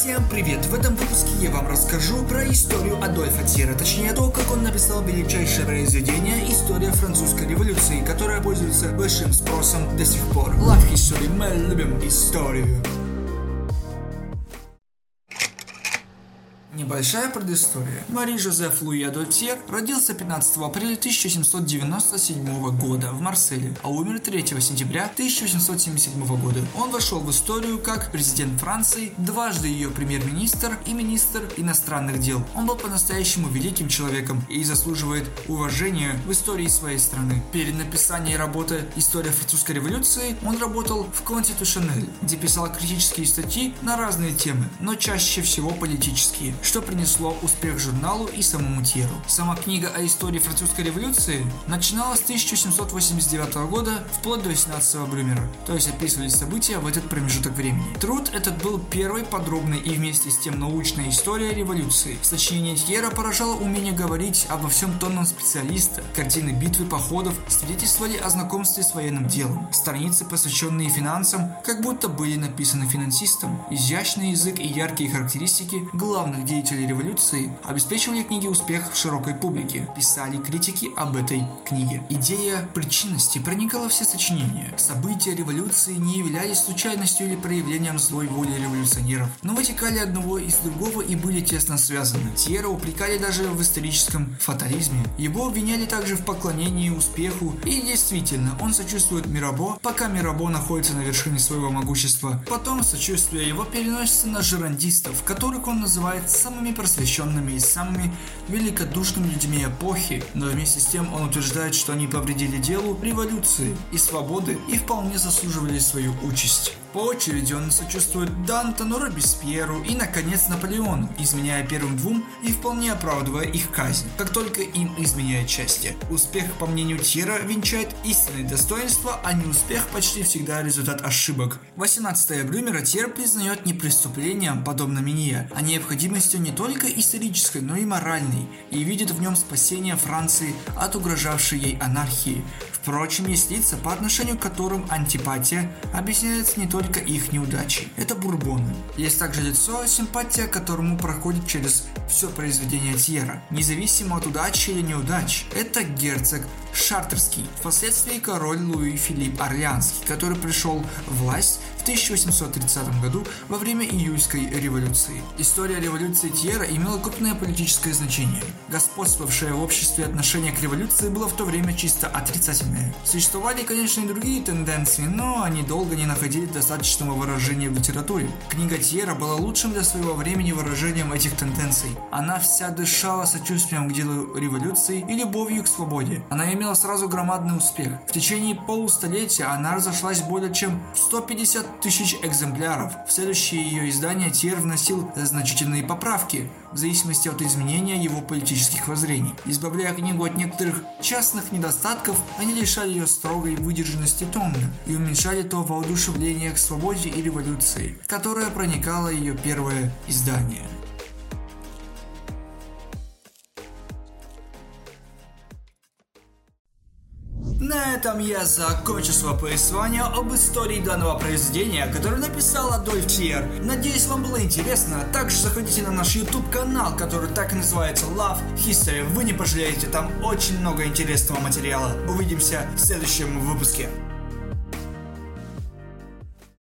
Всем привет! В этом выпуске я вам расскажу про историю Адольфа Тира, точнее то, как он написал величайшее произведение «История французской революции», которая пользуется большим спросом до сих пор. Love History, мы любим историю. Небольшая предыстория. Мари Жозеф Луи Адольтьер родился 15 апреля 1797 года в Марселе, а умер 3 сентября 1877 года. Он вошел в историю как президент Франции, дважды ее премьер-министр и министр иностранных дел. Он был по-настоящему великим человеком и заслуживает уважения в истории своей страны. Перед написанием работы «История французской революции» он работал в Конституционель, где писал критические статьи на разные темы, но чаще всего политические что принесло успех журналу и самому Тьеру. Сама книга о истории французской революции начиналась с 1789 года вплоть до 18 Брюмера, то есть описывались события в этот промежуток времени. Труд этот был первой подробной и вместе с тем научной историей революции. Сочинение Тьера поражало умение говорить обо всем тонном специалиста. Картины битвы, походов свидетельствовали о знакомстве с военным делом. Страницы, посвященные финансам, как будто были написаны финансистом. Изящный язык и яркие характеристики главных деятелей революции обеспечивали книге успех в широкой публике, писали критики об этой книге. Идея причинности проникала в все сочинения. События революции не являлись случайностью или проявлением злой воли революционеров, но вытекали одного из другого и были тесно связаны. Тьера упрекали даже в историческом фатализме. Его обвиняли также в поклонении успеху, и действительно, он сочувствует Мирабо, пока Мирабо находится на вершине своего могущества. Потом сочувствие его переносится на жерандистов, которых он называет самыми просвещенными и самыми великодушными людьми эпохи, но вместе с тем он утверждает, что они повредили делу революции и свободы и вполне заслуживали свою участь. По очереди он сочувствует Дантону, Робеспьеру и, наконец, Наполеону, изменяя первым двум и вполне оправдывая их казнь, как только им изменяет счастье. Успех, по мнению Тьера, венчает истинное достоинство, а неуспех почти всегда результат ошибок. 18 Брюмера Тьер признает не преступлением, подобно Минье, а необходимостью не только исторической, но и моральной, и видит в нем спасение Франции от угрожавшей ей анархии. Впрочем, есть лица, по отношению к которым антипатия объясняется не только их неудачей. Это бурбоны. Есть также лицо, симпатия которому проходит через все произведение Тьера, независимо от удачи или неудач. Это герцог Шартерский, впоследствии король Луи Филипп Орлеанский, который пришел в власть 1830 году во время июльской революции. История революции Тьера имела крупное политическое значение. Господствовавшее в обществе отношение к революции было в то время чисто отрицательное. Существовали, конечно, и другие тенденции, но они долго не находили достаточного выражения в литературе. Книга Тьера была лучшим для своего времени выражением этих тенденций. Она вся дышала сочувствием к делу революции и любовью к свободе. Она имела сразу громадный успех. В течение полустолетия она разошлась более чем 150 тысяч экземпляров. В следующее ее издание Тьер вносил значительные поправки, в зависимости от изменения его политических воззрений. Избавляя книгу от некоторых частных недостатков, они лишали ее строгой выдержанности тона и уменьшали то воодушевление к свободе и революции, которое проникало ее первое издание. На этом я закончу свое повествование об истории данного произведения, которое написал Адольф Тьер. Надеюсь, вам было интересно. Также заходите на наш YouTube канал, который так и называется Love History. Вы не пожалеете, там очень много интересного материала. Увидимся в следующем выпуске.